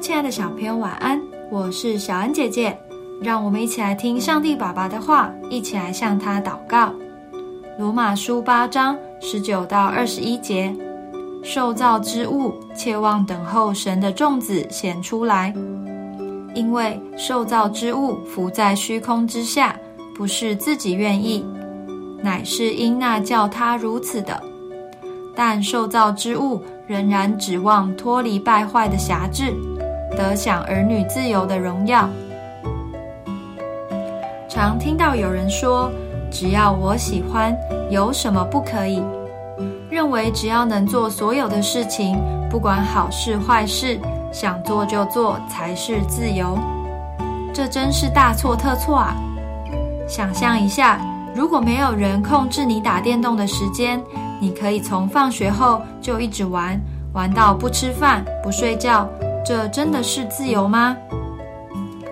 亲爱的小朋友，晚安！我是小恩姐姐，让我们一起来听上帝爸爸的话，一起来向他祷告。罗马书八章十九到二十一节：受造之物切望等候神的种子显出来，因为受造之物浮在虚空之下，不是自己愿意，乃是因那叫他如此的。但受造之物仍然指望脱离败坏的辖制。得享儿女自由的荣耀。常听到有人说：“只要我喜欢，有什么不可以？”认为只要能做所有的事情，不管好事坏事，想做就做才是自由。这真是大错特错啊！想象一下，如果没有人控制你打电动的时间，你可以从放学后就一直玩，玩到不吃饭不睡觉。这真的是自由吗？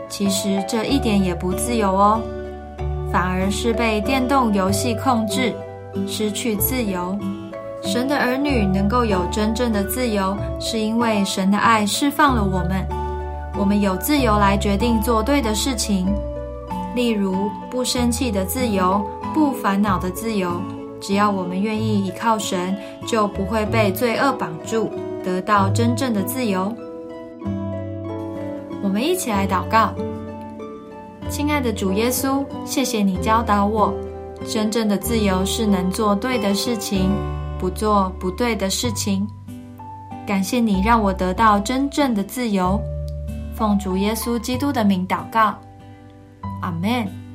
其实这一点也不自由哦，反而是被电动游戏控制，失去自由。神的儿女能够有真正的自由，是因为神的爱释放了我们，我们有自由来决定做对的事情，例如不生气的自由，不烦恼的自由。只要我们愿意依靠神，就不会被罪恶绑住，得到真正的自由。我们一起来祷告，亲爱的主耶稣，谢谢你教导我，真正的自由是能做对的事情，不做不对的事情。感谢你让我得到真正的自由，奉主耶稣基督的名祷告，阿门。